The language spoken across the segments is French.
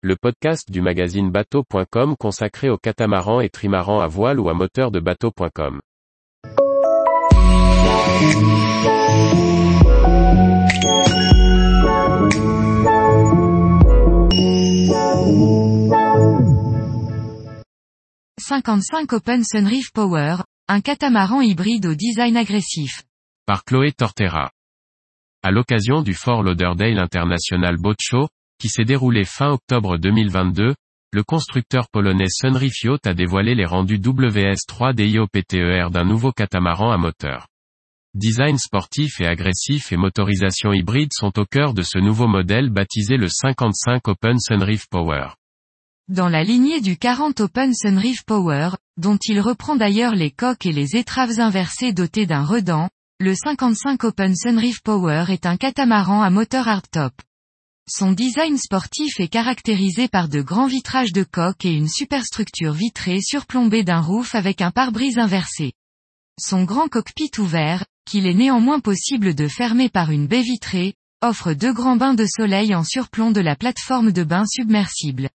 le podcast du magazine bateau.com consacré aux catamarans et trimarans à voile ou à moteur de bateau.com. « 55 Open Sunreef Power, un catamaran hybride au design agressif. Par Chloé Tortera. À l'occasion du Fort Lauderdale International Boat Show, qui s'est déroulé fin octobre 2022, le constructeur polonais Sunreef Yacht a dévoilé les rendus WS3 DIOPTER d'un nouveau catamaran à moteur. Design sportif et agressif et motorisation hybride sont au cœur de ce nouveau modèle baptisé le 55 Open Sunreef Power. Dans la lignée du 40 Open Sunreef Power, dont il reprend d'ailleurs les coques et les étraves inversées dotées d'un redent, le 55 Open Sunreef Power est un catamaran à moteur hardtop. Son design sportif est caractérisé par de grands vitrages de coque et une superstructure vitrée surplombée d'un roof avec un pare-brise inversé. Son grand cockpit ouvert, qu'il est néanmoins possible de fermer par une baie vitrée, offre deux grands bains de soleil en surplomb de la plateforme de bain submersible.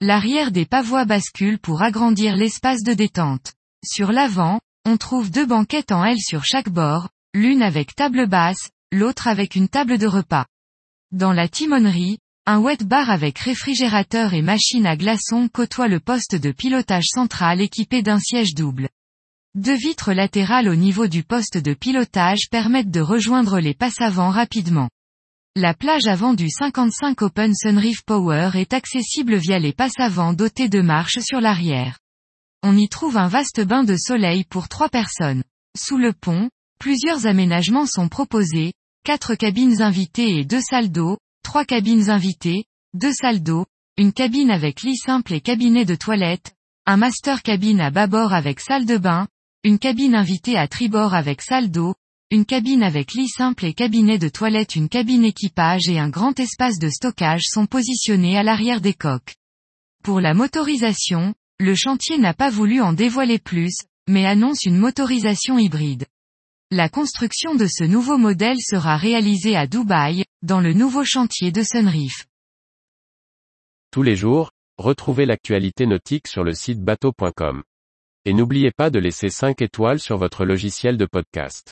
L'arrière des pavois bascule pour agrandir l'espace de détente. Sur l'avant, on trouve deux banquettes en L sur chaque bord, l'une avec table basse, l'autre avec une table de repas. Dans la timonerie, un wet bar avec réfrigérateur et machine à glaçons côtoie le poste de pilotage central équipé d'un siège double. Deux vitres latérales au niveau du poste de pilotage permettent de rejoindre les passes rapidement. La plage avant du 55 Open Sunreef Power est accessible via les passes avant dotées de marches sur l'arrière. On y trouve un vaste bain de soleil pour trois personnes. Sous le pont, plusieurs aménagements sont proposés, quatre cabines invitées et deux salles d'eau, trois cabines invitées, deux salles d'eau, une cabine avec lit simple et cabinet de toilette, un master cabine à bâbord avec salle de bain, une cabine invitée à tribord avec salle d'eau, une cabine avec lit simple et cabinet de toilette, une cabine équipage et un grand espace de stockage sont positionnés à l'arrière des coques. Pour la motorisation, le chantier n'a pas voulu en dévoiler plus, mais annonce une motorisation hybride. La construction de ce nouveau modèle sera réalisée à Dubaï, dans le nouveau chantier de Sunreef. Tous les jours, retrouvez l'actualité nautique sur le site bateau.com. Et n'oubliez pas de laisser 5 étoiles sur votre logiciel de podcast.